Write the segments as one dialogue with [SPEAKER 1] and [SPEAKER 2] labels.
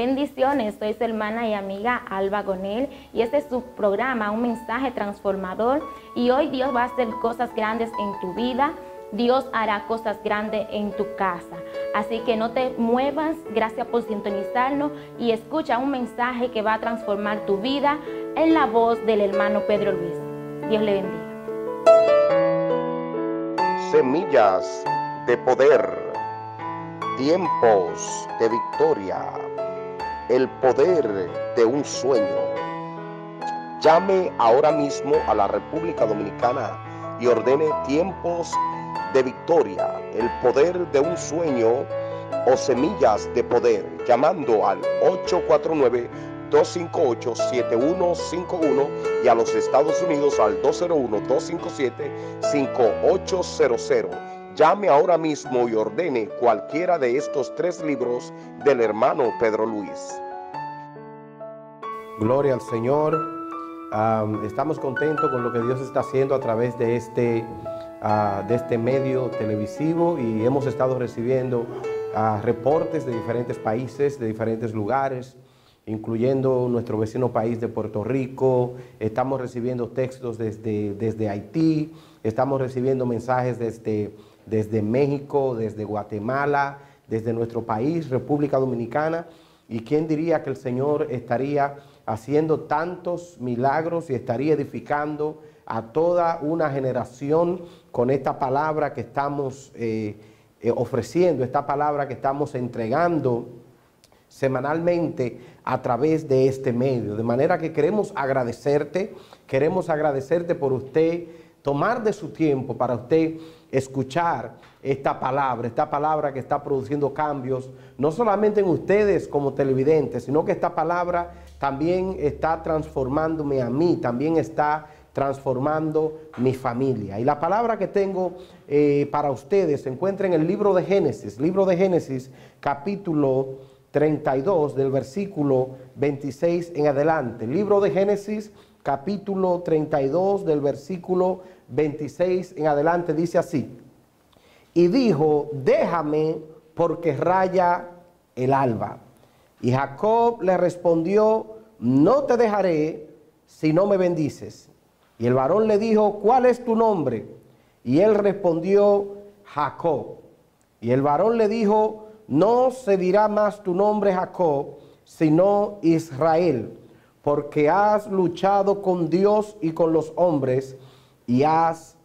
[SPEAKER 1] Bendiciones, soy su hermana y amiga Alba Gonel y este es su programa, un mensaje transformador y hoy Dios va a hacer cosas grandes en tu vida, Dios hará cosas grandes en tu casa. Así que no te muevas, gracias por sintonizarnos y escucha un mensaje que va a transformar tu vida en la voz del hermano Pedro Luis. Dios le bendiga.
[SPEAKER 2] Semillas de poder, tiempos de victoria el poder de un sueño. Llame ahora mismo a la República Dominicana y ordene tiempos de victoria, el poder de un sueño o semillas de poder, llamando al 849-258-7151 y a los Estados Unidos al 201-257-5800. Llame ahora mismo y ordene cualquiera de estos tres libros del hermano Pedro Luis.
[SPEAKER 3] Gloria al Señor. estamos contentos con lo que Dios está haciendo a través de este, ah, de este medio televisivo y hemos estado recibiendo ah, reportes de diferentes países, de diferentes lugares, incluyendo nuestro vecino país de Puerto Rico. Estamos recibiendo textos desde, desde Haití, estamos recibiendo mensajes desde desde México, desde Guatemala, desde nuestro país, República Dominicana. ¿Y quién diría que el Señor estaría haciendo tantos milagros y estaría edificando a toda una generación con esta palabra que estamos eh, eh, ofreciendo, esta palabra que estamos entregando semanalmente a través de este medio. De manera que queremos agradecerte, queremos agradecerte por usted tomar de su tiempo para usted escuchar esta palabra, esta palabra que está produciendo cambios, no solamente en ustedes como televidentes, sino que esta palabra también está transformándome a mí, también está transformando mi familia. Y la palabra que tengo eh, para ustedes se encuentra en el libro de Génesis, libro de Génesis capítulo 32 del versículo 26 en adelante. Libro de Génesis capítulo 32 del versículo 26 en adelante dice así, y dijo, déjame porque raya el alba. Y Jacob le respondió, no te dejaré si no me bendices. Y el varón le dijo, ¿cuál es tu nombre? Y él respondió, Jacob. Y el varón le dijo, no se dirá más tu nombre Jacob, sino Israel, porque has luchado con Dios y con los hombres y has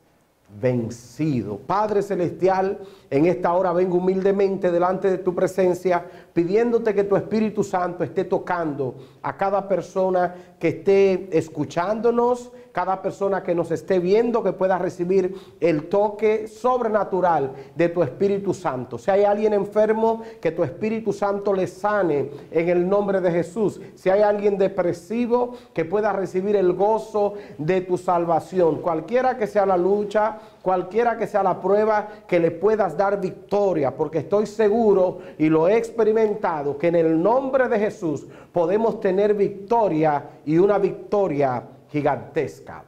[SPEAKER 3] vencido. Padre Celestial, en esta hora vengo humildemente delante de tu presencia, pidiéndote que tu Espíritu Santo esté tocando a cada persona que esté escuchándonos, cada persona que nos esté viendo, que pueda recibir el toque sobrenatural de tu Espíritu Santo. Si hay alguien enfermo, que tu Espíritu Santo le sane en el nombre de Jesús. Si hay alguien depresivo, que pueda recibir el gozo de tu salvación. Cualquiera que sea la lucha, cualquiera que sea la prueba, que le puedas dar victoria, porque estoy seguro y lo he experimentado, que en el nombre de Jesús podemos tener victoria y una victoria gigantesca.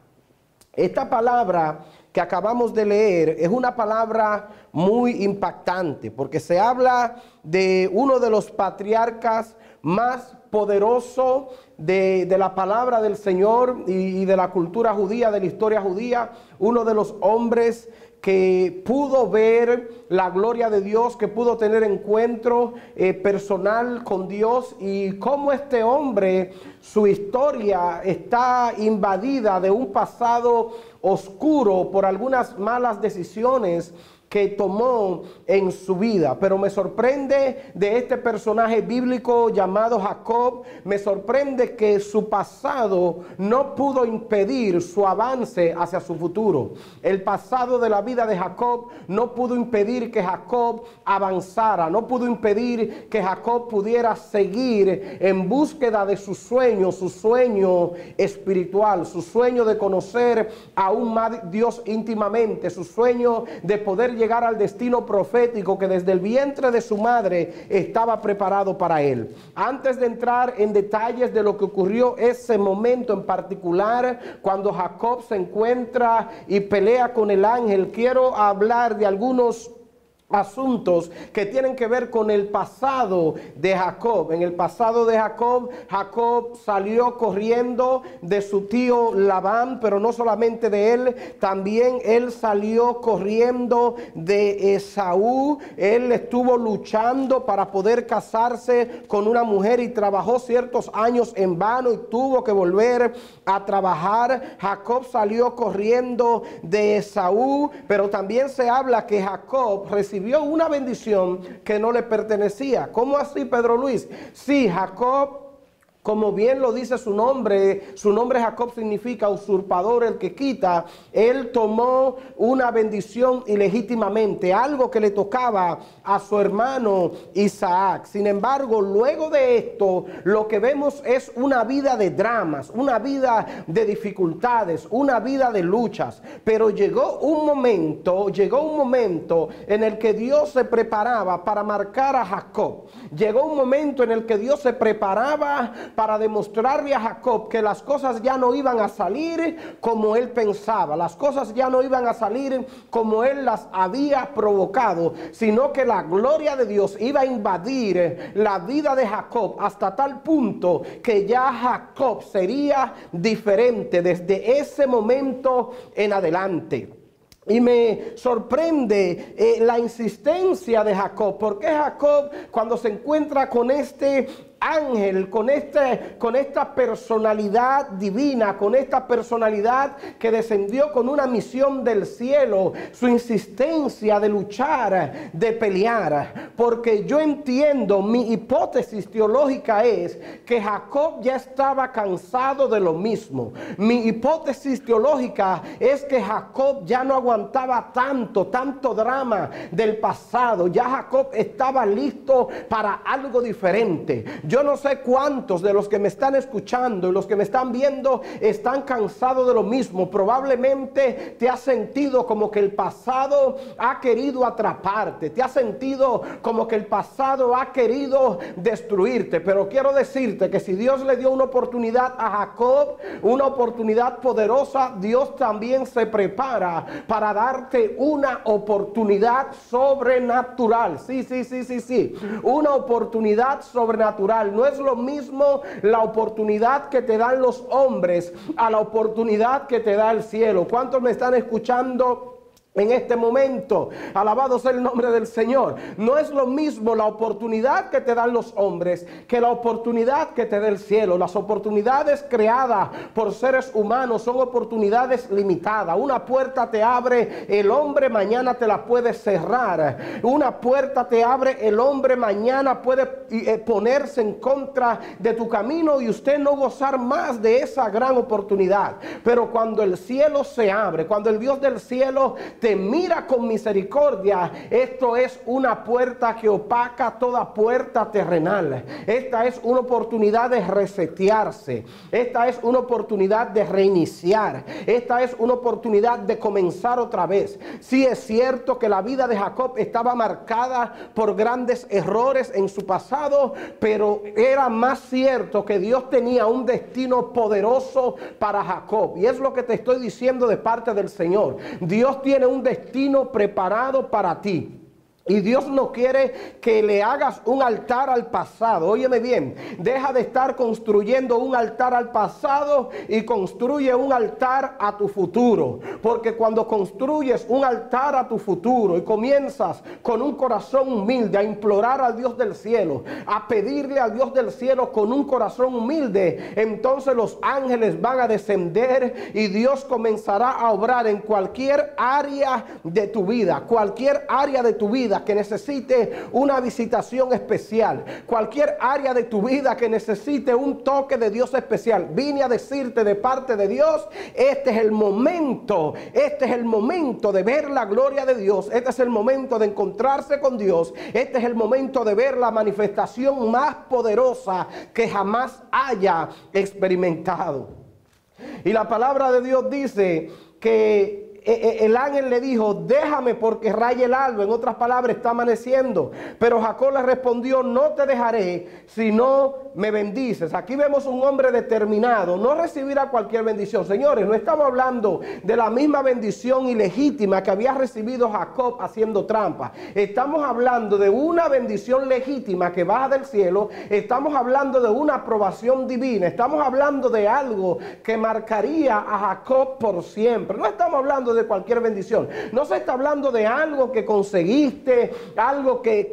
[SPEAKER 3] Esta palabra que acabamos de leer es una palabra muy impactante porque se habla de uno de los patriarcas más poderoso de, la palabra del Señor y, y, de la cultura judía, de la historia judía, uno de los hombres que pudo ver la gloria de Dios, que pudo tener encuentro eh, personal con Dios y cómo este hombre, su historia está invadida de un pasado oscuro por algunas malas decisiones que tomó en su vida. Pero me sorprende de este personaje bíblico llamado Jacob, me sorprende que su pasado no pudo impedir su avance hacia su futuro. El pasado de la vida de Jacob no pudo impedir que Jacob avanzara, no pudo impedir que Jacob pudiera seguir en búsqueda de su sueño, su sueño espiritual, su sueño de conocer a un Dios íntimamente, su sueño de poder llegar al destino profético que desde el vientre de su madre estaba preparado para él. Antes de entrar en detalles de lo que ocurrió ese momento en particular, cuando Jacob se encuentra y pelea con el ángel, quiero hablar de algunos asuntos que tienen que ver con el pasado de Jacob. En el pasado de Jacob, Jacob salió corriendo de su tío Labán, pero no solamente de él, también él salió corriendo de Esaú. Él estuvo luchando para poder casarse con una mujer y trabajó ciertos años en vano y tuvo que volver a trabajar. Jacob salió corriendo de Esaú, pero también se habla que Jacob recibió recibió una bendición que no le pertenecía. ¿Cómo así, Pedro Luis? Sí, Jacob como bien lo dice su nombre, su nombre Jacob significa usurpador, el que quita. Él tomó una bendición ilegítimamente, algo que le tocaba a su hermano Isaac. Sin embargo, luego de esto, lo que vemos es una vida de dramas, una vida de dificultades, una vida de luchas. Pero llegó un momento, llegó un momento en el que Dios se preparaba para marcar a Jacob. Llegó un momento en el que Dios se preparaba para demostrarle a Jacob que las cosas ya no iban a salir como él pensaba, las cosas ya no iban a salir como él las había provocado, sino que la gloria de Dios iba a invadir la vida de Jacob hasta tal punto que ya Jacob sería diferente desde ese momento en adelante. Y me sorprende eh, la insistencia de Jacob, porque Jacob cuando se encuentra con este ángel, con, este, con esta personalidad divina, con esta personalidad que descendió con una misión del cielo, su insistencia de luchar, de pelear. Porque yo entiendo, mi hipótesis teológica es que Jacob ya estaba cansado de lo mismo. Mi hipótesis teológica es que Jacob ya no aguantaba tanto, tanto drama del pasado. Ya Jacob estaba listo para algo diferente. Yo no sé cuántos de los que me están escuchando y los que me están viendo están cansados de lo mismo. Probablemente te has sentido como que el pasado ha querido atraparte. Te has sentido como que el pasado ha querido destruirte. Pero quiero decirte que si Dios le dio una oportunidad a Jacob, una oportunidad poderosa, Dios también se prepara para darte una oportunidad sobrenatural. Sí, sí, sí, sí, sí. Una oportunidad sobrenatural no es lo mismo la oportunidad que te dan los hombres a la oportunidad que te da el cielo. ¿Cuántos me están escuchando? En este momento. Alabado sea el nombre del Señor. No es lo mismo la oportunidad que te dan los hombres que la oportunidad que te da el cielo. Las oportunidades creadas por seres humanos son oportunidades limitadas. Una puerta te abre el hombre, mañana te la puede cerrar. Una puerta te abre el hombre, mañana puede eh, ponerse en contra de tu camino y usted no gozar más de esa gran oportunidad. Pero cuando el cielo se abre, cuando el Dios del cielo te mira con misericordia, esto es una puerta que opaca toda puerta terrenal. Esta es una oportunidad de resetearse. Esta es una oportunidad de reiniciar. Esta es una oportunidad de comenzar otra vez. Sí es cierto que la vida de Jacob estaba marcada por grandes errores en su pasado, pero era más cierto que Dios tenía un destino poderoso para Jacob. Y es lo que te estoy diciendo de parte del Señor. Dios tiene un destino preparado para ti. Y Dios no quiere que le hagas un altar al pasado. Óyeme bien, deja de estar construyendo un altar al pasado y construye un altar a tu futuro. Porque cuando construyes un altar a tu futuro y comienzas con un corazón humilde a implorar al Dios del cielo, a pedirle al Dios del cielo con un corazón humilde, entonces los ángeles van a descender y Dios comenzará a obrar en cualquier área de tu vida, cualquier área de tu vida que necesite una visitación especial, cualquier área de tu vida que necesite un toque de Dios especial, vine a decirte de parte de Dios, este es el momento, este es el momento de ver la gloria de Dios, este es el momento de encontrarse con Dios, este es el momento de ver la manifestación más poderosa que jamás haya experimentado. Y la palabra de Dios dice que el ángel le dijo, déjame porque raya el alba, en otras palabras, está amaneciendo. Pero Jacob le respondió, no te dejaré si no me bendices. Aquí vemos un hombre determinado, no recibirá cualquier bendición. Señores, no estamos hablando de la misma bendición ilegítima que había recibido Jacob haciendo trampa. Estamos hablando de una bendición legítima que baja del cielo. Estamos hablando de una aprobación divina. Estamos hablando de algo que marcaría a Jacob por siempre. No estamos hablando de cualquier bendición. No se está hablando de algo que conseguiste, algo que,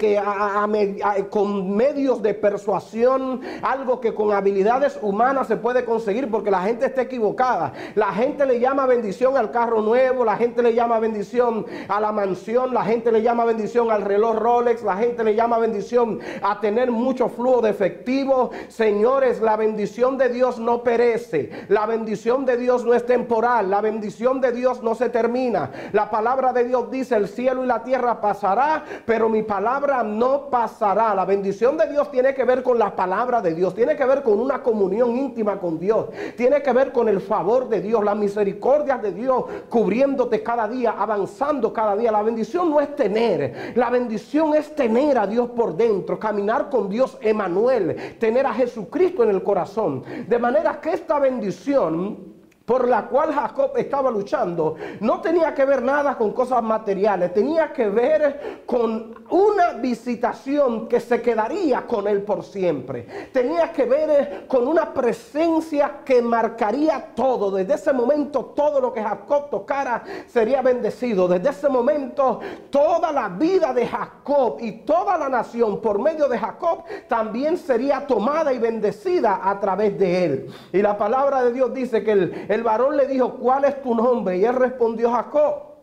[SPEAKER 3] con medios de persuasión, algo que con habilidades humanas se puede conseguir porque la gente está equivocada. La gente le llama bendición al carro nuevo, la gente le llama bendición a la mansión, la gente le llama bendición al reloj Rolex, la gente le llama bendición a tener mucho flujo de efectivo. Señores, la bendición de Dios no perece, la bendición de Dios no es temporal, la bendición de Dios no se termina. La palabra de Dios dice, el cielo y la tierra pasará, pero mi palabra no pasará. La bendición de Dios tiene que ver con la palabra de Dios, tiene que ver con una comunión íntima con Dios, tiene que ver con el favor de Dios, la misericordia de Dios cubriéndote cada día, avanzando cada día. La bendición no es tener, la bendición es tener a Dios por dentro, caminar con Dios Emanuel, tener a Jesucristo en el corazón. De manera que esta bendición por la cual Jacob estaba luchando no tenía que ver nada con cosas materiales, tenía que ver con una visitación que se quedaría con él por siempre. Tenía que ver con una presencia que marcaría todo. Desde ese momento todo lo que Jacob tocara sería bendecido. Desde ese momento toda la vida de Jacob y toda la nación por medio de Jacob también sería tomada y bendecida a través de él. Y la palabra de Dios dice que el el varón le dijo, ¿cuál es tu nombre? Y él respondió, Jacob.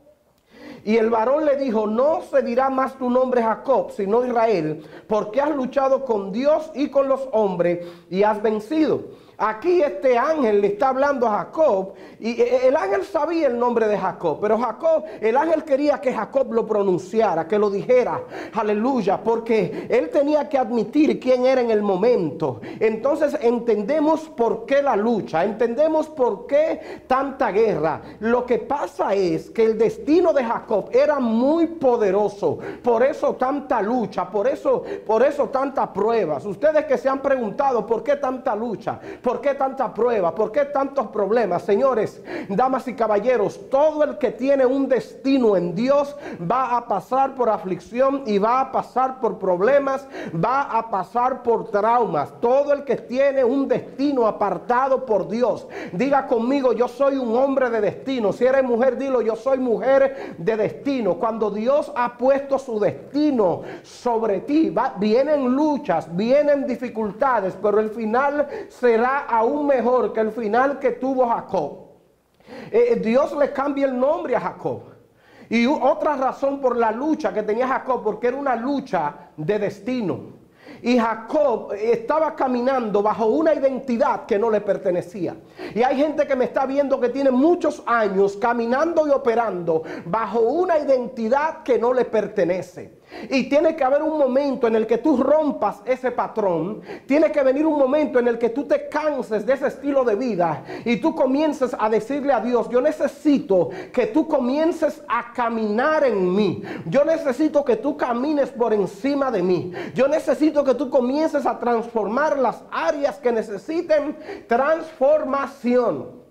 [SPEAKER 3] Y el varón le dijo, no se dirá más tu nombre Jacob, sino Israel, porque has luchado con Dios y con los hombres y has vencido. Aquí este ángel le está hablando a Jacob y el ángel sabía el nombre de Jacob, pero Jacob, el ángel quería que Jacob lo pronunciara, que lo dijera, aleluya, porque él tenía que admitir quién era en el momento. Entonces entendemos por qué la lucha, entendemos por qué tanta guerra. Lo que pasa es que el destino de Jacob era muy poderoso, por eso tanta lucha, por eso, por eso tantas pruebas. Ustedes que se han preguntado por qué tanta lucha, ¿Por qué tanta prueba? ¿Por qué tantos problemas? Señores, damas y caballeros, todo el que tiene un destino en Dios va a pasar por aflicción y va a pasar por problemas, va a pasar por traumas. Todo el que tiene un destino apartado por Dios, diga conmigo, yo soy un hombre de destino. Si eres mujer, dilo, yo soy mujer de destino. Cuando Dios ha puesto su destino sobre ti, vienen luchas, vienen dificultades, pero el final aún mejor que el final que tuvo Jacob. Eh, Dios le cambia el nombre a Jacob. Y otra razón por la lucha que tenía Jacob, porque era una lucha de destino. Y Jacob estaba caminando bajo una identidad que no le pertenecía. Y hay gente que me está viendo que tiene muchos años caminando y operando bajo una identidad que no le pertenece. Y tiene que haber un momento en el que tú rompas ese patrón. Tiene que venir un momento en el que tú te canses de ese estilo de vida y tú comiences a decirle a Dios, yo necesito que tú comiences a caminar en mí. Yo necesito que tú camines por encima de mí. Yo necesito que tú comiences a transformar las áreas que necesiten transformación.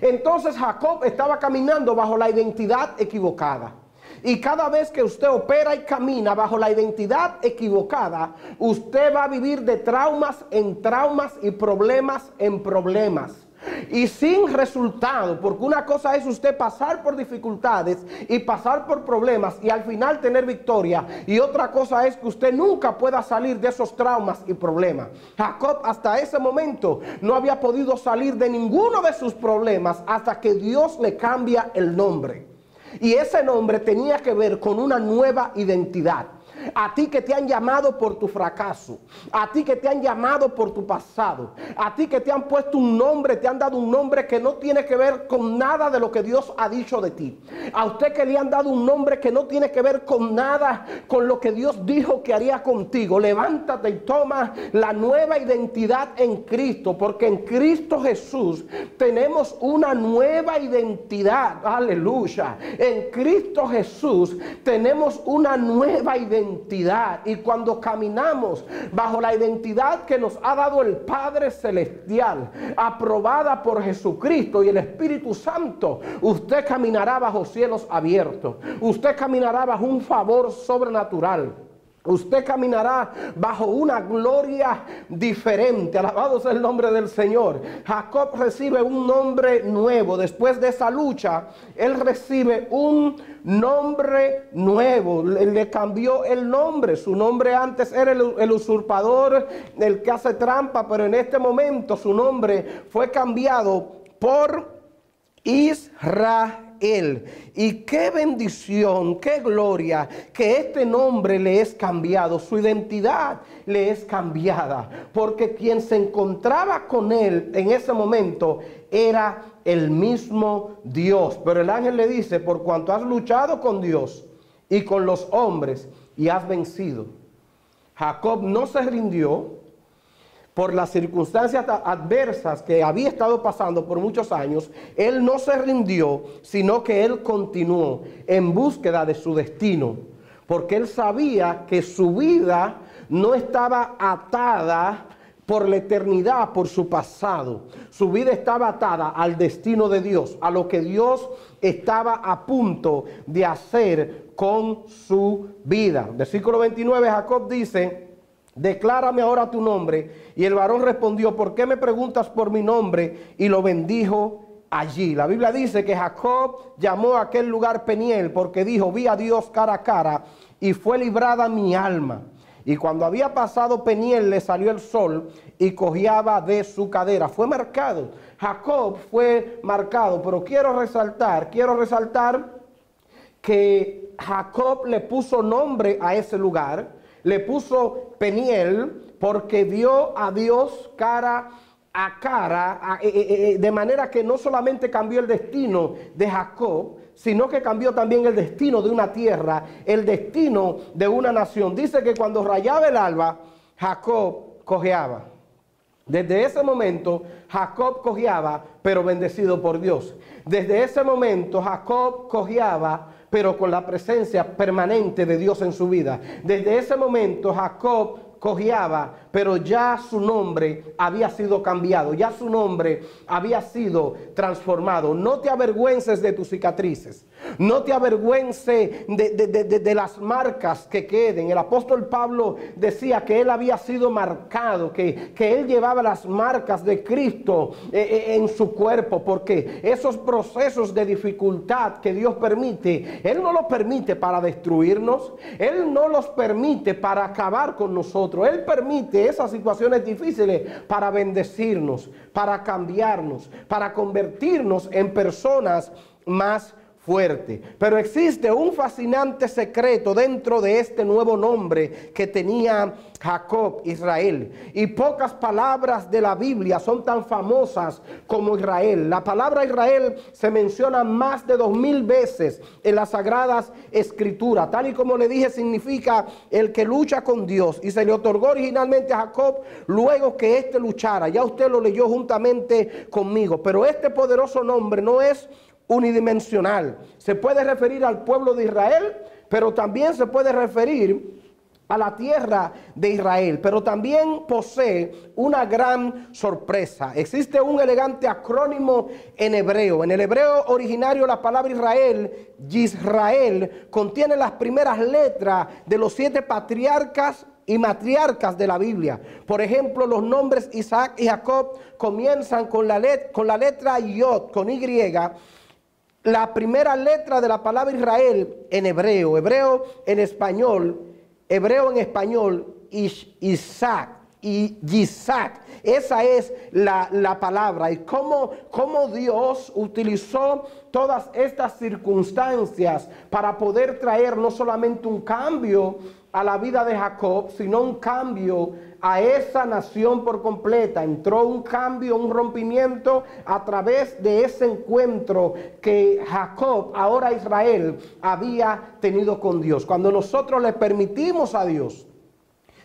[SPEAKER 3] Entonces Jacob estaba caminando bajo la identidad equivocada. Y cada vez que usted opera y camina bajo la identidad equivocada, usted va a vivir de traumas en traumas y problemas en problemas. Y sin resultado, porque una cosa es usted pasar por dificultades y pasar por problemas y al final tener victoria. Y otra cosa es que usted nunca pueda salir de esos traumas y problemas. Jacob hasta ese momento no había podido salir de ninguno de sus problemas hasta que Dios le cambia el nombre. Y ese nombre tenía que ver con una nueva identidad. A ti que te han llamado por tu fracaso. A ti que te han llamado por tu pasado. A ti que te han puesto un nombre, te han dado un nombre que no tiene que ver con nada de lo que Dios ha dicho de ti. A usted que le han dado un nombre que no tiene que ver con nada con lo que Dios dijo que haría contigo. Levántate y toma la nueva identidad en Cristo. Porque en Cristo Jesús tenemos una nueva identidad. Aleluya. En Cristo Jesús tenemos una nueva identidad. Y cuando caminamos bajo la identidad que nos ha dado el Padre Celestial, aprobada por Jesucristo y el Espíritu Santo, usted caminará bajo cielos abiertos. Usted caminará bajo un favor sobrenatural. Usted caminará bajo una gloria diferente. Alabado sea el nombre del Señor. Jacob recibe un nombre nuevo. Después de esa lucha, él recibe un nombre nuevo. Le, cambió el nombre. Su nombre antes era el, el usurpador, el que hace trampa, pero en este momento su nombre fue cambiado por Israel él. Y qué bendición, qué gloria que este nombre le es cambiado, su identidad le es cambiada, porque quien se encontraba con Él en ese momento era el mismo Dios. Pero el ángel le dice, por cuanto has luchado con Dios y con los hombres y has vencido. Jacob no se rindió, por las circunstancias adversas que había estado pasando por muchos años, él no se rindió, sino que él continuó en búsqueda de su destino, porque él sabía que su vida no estaba atada por la eternidad, por su pasado. Su vida estaba atada al destino de Dios, a lo que Dios estaba a punto de hacer con su vida. Versículo 29, Jacob dice, declárame ahora tu nombre. Y el varón respondió, ¿por qué me preguntas por mi nombre? Y lo bendijo allí. La Biblia dice que Jacob llamó a aquel lugar Peniel porque dijo, vi a Dios cara a cara y fue librada mi alma. Y cuando había pasado Peniel le salió el sol y cojeaba de su cadera. Fue marcado. Jacob fue marcado, pero quiero resaltar, quiero resaltar que Jacob le puso nombre a ese lugar le puso Peniel porque vio a Dios cara a cara, eh, eh, eh, de manera que no solamente cambió el destino de Jacob, sino que cambió también el destino de una tierra, el destino de una nación. Dice que cuando rayaba el alba, Jacob cojeaba. Desde ese momento, Jacob cojeaba, pero bendecido por Dios. Desde ese momento, Jacob cojeaba, pero con la presencia permanente de Dios en su vida. Desde ese momento Jacob cojeaba, pero ya su nombre había sido cambiado, ya su nombre había sido transformado. No te avergüences de tus cicatrices, no te avergüences de, las marcas que queden. El apóstol Pablo decía que él había sido marcado, que, que él llevaba las marcas de Cristo eh, eh, en su cuerpo, porque esos procesos de dificultad que Dios permite, Él no los permite para destruirnos, Él no los permite para acabar con nosotros, Él permite esas situaciones difíciles para bendecirnos, para cambiarnos, para convertirnos en personas más fuerte. Pero existe un fascinante secreto dentro de este nuevo nombre que tenía Jacob, Israel. Y pocas palabras de la Biblia son tan famosas como Israel. La palabra Israel se menciona más de dos mil veces en las sagradas escrituras. Tal y como le dije, significa el que lucha con Dios. Y se le otorgó originalmente a Jacob luego que éste luchara. Ya usted lo leyó juntamente conmigo. Pero este poderoso nombre no es unidimensional. Se puede referir al pueblo de Israel, pero también se puede referir a la tierra de Israel, pero también posee una gran sorpresa. Existe un elegante acrónimo en hebreo. En el hebreo originario la palabra Israel, Yisrael, contiene las primeras letras de los siete patriarcas y matriarcas de la Biblia. Por ejemplo, los nombres Isaac y Jacob comienzan con la, con la letra Yod, con Y, la primera letra de la palabra Israel en hebreo, hebreo en español, hebreo en español, Isaac. Isaac. Esa es la, la palabra. Y cómo, cómo Dios utilizó todas estas circunstancias para poder traer no solamente un cambio a la vida de Jacob, sino un cambio a esa nación por completa. Entró un cambio, un rompimiento a través de ese encuentro que Jacob, ahora Israel, había tenido con Dios. Cuando nosotros le permitimos a Dios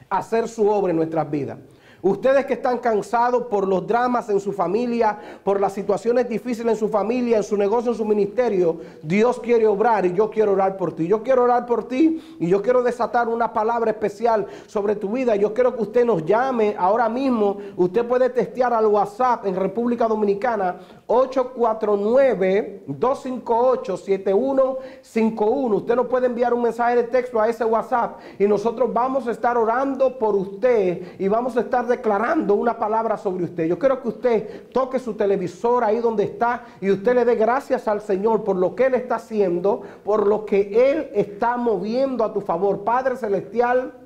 [SPEAKER 3] hacer su obra en nuestras vidas. Ustedes que están cansados por los dramas en su familia, por las situaciones difíciles en su familia, en su negocio, en su ministerio, Dios quiere obrar y yo quiero orar por ti. Yo quiero orar por ti y yo quiero desatar una palabra especial sobre tu vida. Yo quiero que usted nos llame ahora mismo. Usted puede testear al WhatsApp en República Dominicana 849-258-7151. Usted nos puede enviar un mensaje de texto a ese WhatsApp y nosotros vamos a estar orando por usted y vamos a estar declarando una palabra sobre usted. Yo quiero que usted toque su televisor ahí donde está y usted le dé gracias al Señor por lo que Él está haciendo, por lo que Él está moviendo a tu favor. Padre Celestial.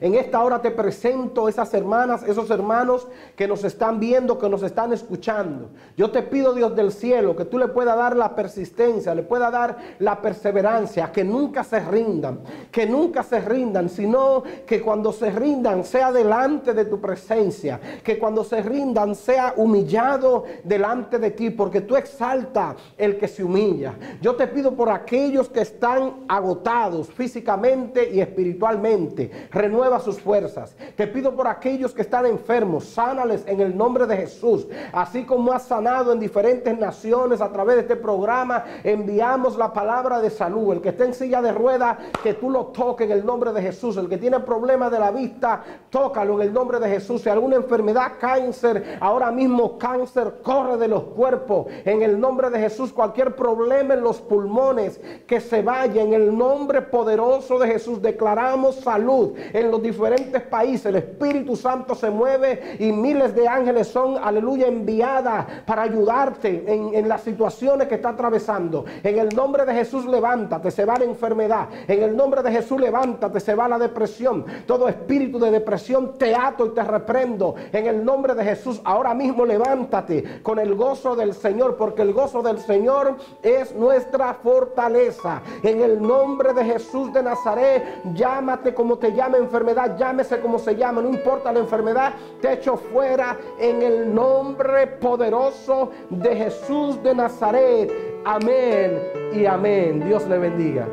[SPEAKER 3] En esta hora te presento esas hermanas, esos hermanos que nos están viendo, que nos están escuchando. Yo te pido, Dios del cielo, que tú le puedas dar la persistencia, le puedas dar la perseverancia, que nunca se rindan, que nunca se rindan, sino que cuando se rindan sea delante de tu presencia, que cuando se rindan sea humillado delante de ti, porque tú exalta el que se humilla. Yo te pido por aquellos que están agotados físicamente y espiritualmente renueva sus fuerzas. Te pido por aquellos que están enfermos, sánales en el nombre de Jesús. Así como has sanado en diferentes naciones a través de este programa, enviamos la palabra de salud. El que esté en silla de rueda, que tú lo toques en el nombre de Jesús. El que tiene problemas de la vista, tócalo en el nombre de Jesús. Si alguna enfermedad, cáncer, ahora mismo cáncer, corre de los cuerpos. En el nombre de Jesús, cualquier problema en los pulmones, que se vaya en el nombre poderoso de Jesús. Declaramos salud los diferentes países. El Espíritu Santo se mueve y miles de ángeles son, aleluya, enviadas para ayudarte en, en las situaciones que está atravesando. En el nombre de Jesús, levántate, se va la enfermedad. En el nombre de Jesús, levántate, se va la depresión. Todo espíritu de depresión te ato y te reprendo. En el nombre de Jesús, ahora mismo levántate con el gozo del Señor, porque el gozo del Señor es nuestra fortaleza. En el nombre de Jesús de Nazaret, llámate como te llame enfermedad, llámese como se llama, no importa la enfermedad, te echo fuera en el nombre poderoso de Jesús de Nazaret. Amén y amén. Dios le bendiga.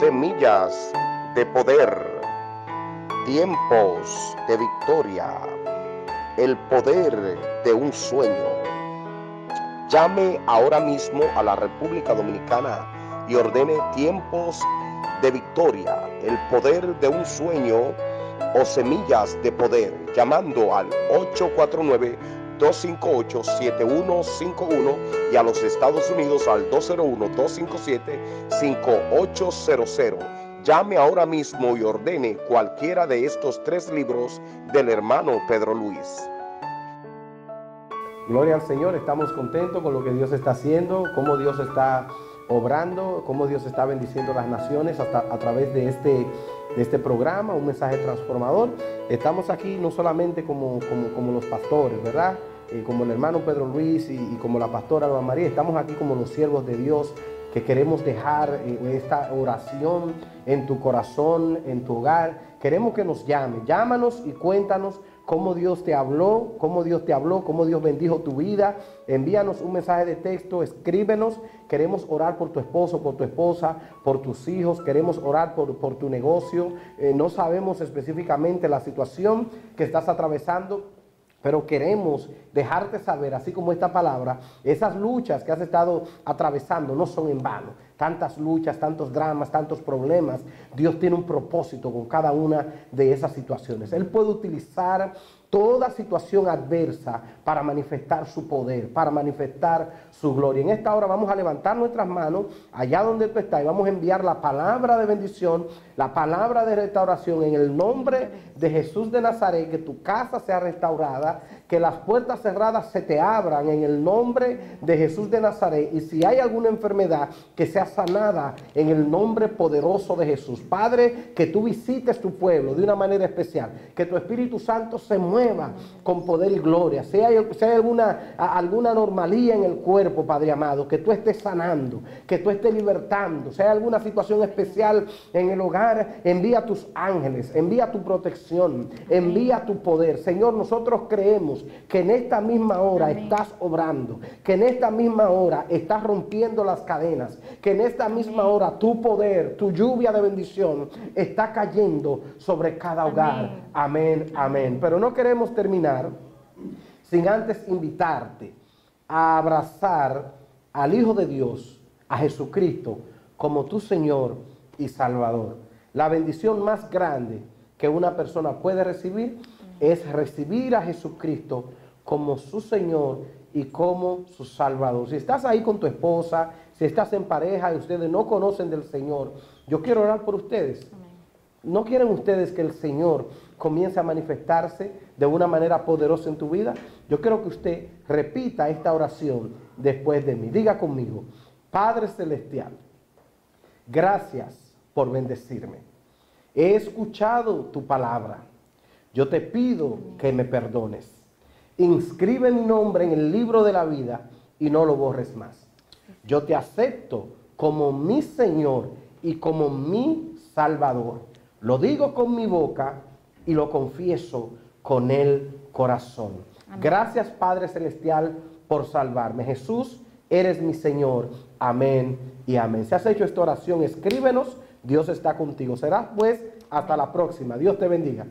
[SPEAKER 2] Semillas de poder, tiempos de victoria, el poder de un sueño. Llame ahora mismo a la República Dominicana y ordene tiempos de victoria, el poder de un sueño o semillas de poder, llamando al 849-258-7151 y a los Estados Unidos al 201-257-5800. Llame ahora mismo y ordene cualquiera de estos tres libros del hermano Pedro Luis.
[SPEAKER 3] Gloria al Señor, estamos contentos con lo que Dios está haciendo, cómo Dios está obrando, cómo Dios está bendiciendo las naciones hasta a través de este, de este programa, un mensaje transformador. Estamos aquí no solamente como, como, como los pastores, ¿verdad? Eh, como el hermano Pedro Luis y, como la pastora Alba María, estamos aquí como los siervos de Dios que queremos dejar eh, esta oración en tu corazón, en tu hogar. Queremos que nos llame, llámanos y cuéntanos cómo Dios te habló, cómo Dios te habló, cómo Dios bendijo tu vida. Envíanos un mensaje de texto, escríbenos. Queremos orar por tu esposo, por tu esposa, por tus hijos. Queremos orar por, tu negocio. Eh, no sabemos específicamente la situación que estás atravesando, pero queremos dejarte saber, así como esta palabra, esas luchas que has estado atravesando no son en vano. Tantas luchas, tantos dramas, tantos problemas. Dios tiene un propósito con cada una de esas situaciones. Él puede utilizar toda situación adversa para manifestar su poder, para manifestar su gloria. En esta hora vamos a levantar nuestras manos allá donde tú estás y vamos a enviar la palabra de bendición, la palabra de restauración en el nombre de Jesús de Nazaret, que tu casa sea restaurada, que las puertas cerradas se te abran en el nombre de Jesús de Nazaret. Y si hay alguna enfermedad, que sea sanada en el nombre poderoso de Jesús. Padre, que tú visites tu pueblo de una manera especial. Que tu Espíritu Santo se mueva con poder y gloria. Si hay, alguna, alguna en el cuerpo, Padre amado, que tú estés sanando, que tú estés libertando. Si hay alguna situación especial en el hogar, envía tus ángeles, envía tu protección, envía tu poder. Señor, nosotros creemos que en esta misma hora estás obrando, que en esta misma hora estás rompiendo las cadenas, que en esta misma hora tu poder, tu lluvia de bendición está cayendo sobre cada hogar. Amén, amén. Pero no queremos terminar sin antes invitarte a abrazar al Hijo de Dios, a Jesucristo, como tu Señor y Salvador. La bendición más grande que una persona puede recibir es recibir a Jesucristo como su Señor y como su Salvador. Si estás ahí con tu esposa, si estás en pareja y ustedes no conocen del Señor, yo quiero orar por ustedes. ¿No quieren ustedes que el Señor comience a manifestarse de una manera poderosa en tu vida? Yo quiero que usted repita esta oración después de mí. Diga conmigo, Padre Celestial, gracias por bendecirme. He escuchado tu palabra. Yo te pido que me perdones. Inscribe mi nombre en el libro de la vida y no lo borres más. Yo te acepto como mi Señor y como mi Salvador. Lo digo con mi boca y lo confieso con el corazón. Gracias Padre Celestial por salvarme. Jesús, eres mi Señor. Amén y amén. Si has hecho esta oración, escríbenos. Dios está contigo. Será pues hasta la próxima. Dios te bendiga.